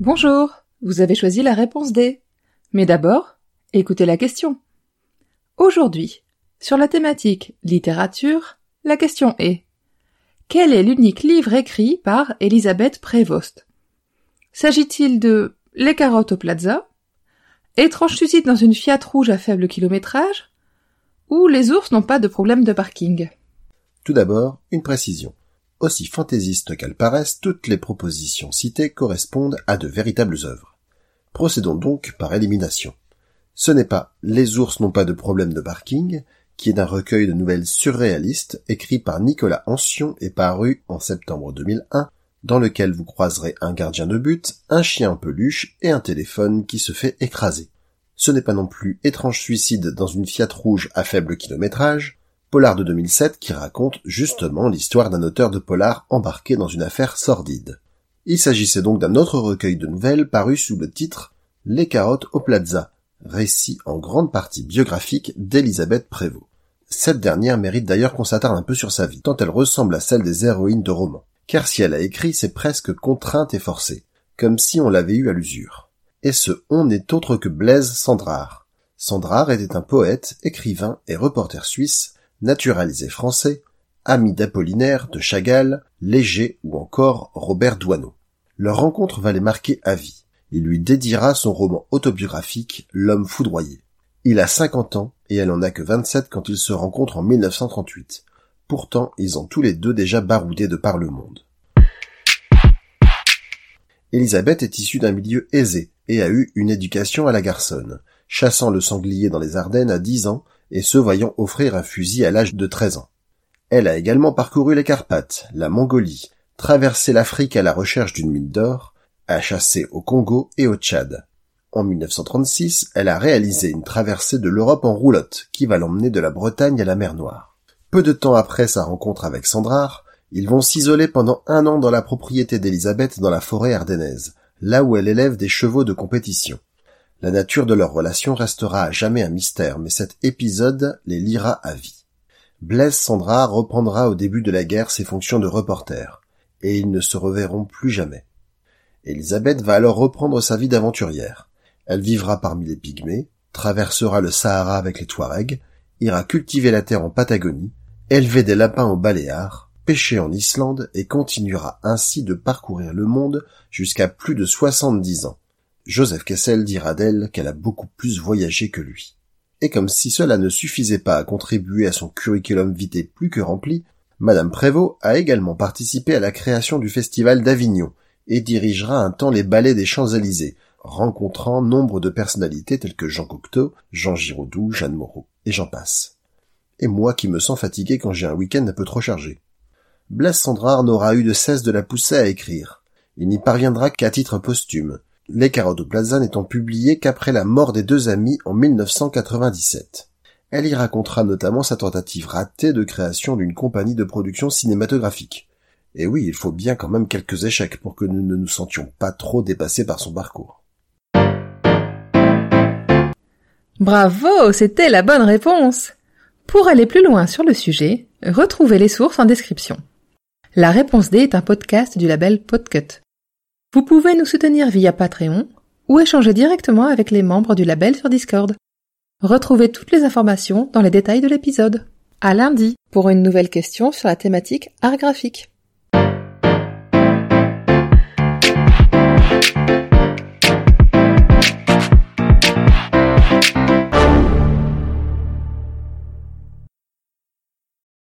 Bonjour, vous avez choisi la réponse D. Mais d'abord, écoutez la question. Aujourd'hui, sur la thématique littérature, la question est Quel est l'unique livre écrit par Elisabeth Prévost? S'agit-il de Les carottes au plaza? Étrange suicide dans une Fiat rouge à faible kilométrage? Ou Les ours n'ont pas de problème de parking? Tout d'abord, une précision. Aussi fantaisistes qu'elles paraissent, toutes les propositions citées correspondent à de véritables œuvres. Procédons donc par élimination. Ce n'est pas Les ours n'ont pas de problème de parking, qui est un recueil de nouvelles surréalistes écrit par Nicolas Ancion et paru en septembre 2001, dans lequel vous croiserez un gardien de but, un chien en peluche et un téléphone qui se fait écraser. Ce n'est pas non plus Étrange suicide dans une Fiat rouge à faible kilométrage, Polar de 2007 qui raconte justement l'histoire d'un auteur de polar embarqué dans une affaire sordide. Il s'agissait donc d'un autre recueil de nouvelles paru sous le titre Les carottes au plaza, récit en grande partie biographique d'Elisabeth Prévost. Cette dernière mérite d'ailleurs qu'on s'attarde un peu sur sa vie, tant elle ressemble à celle des héroïnes de romans. Car si elle a écrit, c'est presque contrainte et forcée, comme si on l'avait eu à l'usure. Et ce on n'est autre que Blaise Sandrard. Sandrard était un poète, écrivain et reporter suisse, naturalisé français, ami d'Apollinaire, de Chagall, Léger ou encore Robert Doisneau. Leur rencontre va les marquer à vie. Il lui dédiera son roman autobiographique L'homme foudroyé. Il a 50 ans et elle en a que 27 quand ils se rencontrent en 1938. Pourtant, ils ont tous les deux déjà baroudé de par le monde. Elisabeth est issue d'un milieu aisé et a eu une éducation à la garçonne, chassant le sanglier dans les Ardennes à 10 ans et se voyant offrir un fusil à l'âge de 13 ans. Elle a également parcouru les Carpates, la Mongolie, traversé l'Afrique à la recherche d'une mine d'or, a chassé au Congo et au Tchad. En 1936, elle a réalisé une traversée de l'Europe en roulotte qui va l'emmener de la Bretagne à la mer Noire. Peu de temps après sa rencontre avec Sandrard, ils vont s'isoler pendant un an dans la propriété d'Elisabeth dans la forêt ardennaise, là où elle élève des chevaux de compétition. La nature de leur relation restera à jamais un mystère, mais cet épisode les liera à vie. Blaise Sandrard reprendra au début de la guerre ses fonctions de reporter, et ils ne se reverront plus jamais. Elisabeth va alors reprendre sa vie d'aventurière. Elle vivra parmi les pygmées, traversera le Sahara avec les Touaregs, ira cultiver la terre en Patagonie, élever des lapins au Baléares, pêcher en Islande et continuera ainsi de parcourir le monde jusqu'à plus de 70 ans. Joseph Kessel dira d'elle qu'elle a beaucoup plus voyagé que lui. Et comme si cela ne suffisait pas à contribuer à son curriculum vitae plus que rempli, Madame Prévost a également participé à la création du Festival d'Avignon et dirigera un temps les ballets des Champs-Élysées, rencontrant nombre de personnalités telles que Jean Cocteau, Jean Giraudoux, Jeanne Moreau, et j'en passe. Et moi qui me sens fatigué quand j'ai un week-end un peu trop chargé. Blaise Sandrard n'aura eu de cesse de la pousser à écrire. Il n'y parviendra qu'à titre posthume, les Carottes Plaza n'étant publié qu'après la mort des deux amis en 1997. Elle y racontera notamment sa tentative ratée de création d'une compagnie de production cinématographique. Et oui, il faut bien quand même quelques échecs pour que nous ne nous sentions pas trop dépassés par son parcours. Bravo, c'était la bonne réponse. Pour aller plus loin sur le sujet, retrouvez les sources en description. La réponse D est un podcast du label Podcut. Vous pouvez nous soutenir via Patreon ou échanger directement avec les membres du label sur Discord. Retrouvez toutes les informations dans les détails de l'épisode. À lundi pour une nouvelle question sur la thématique art graphique.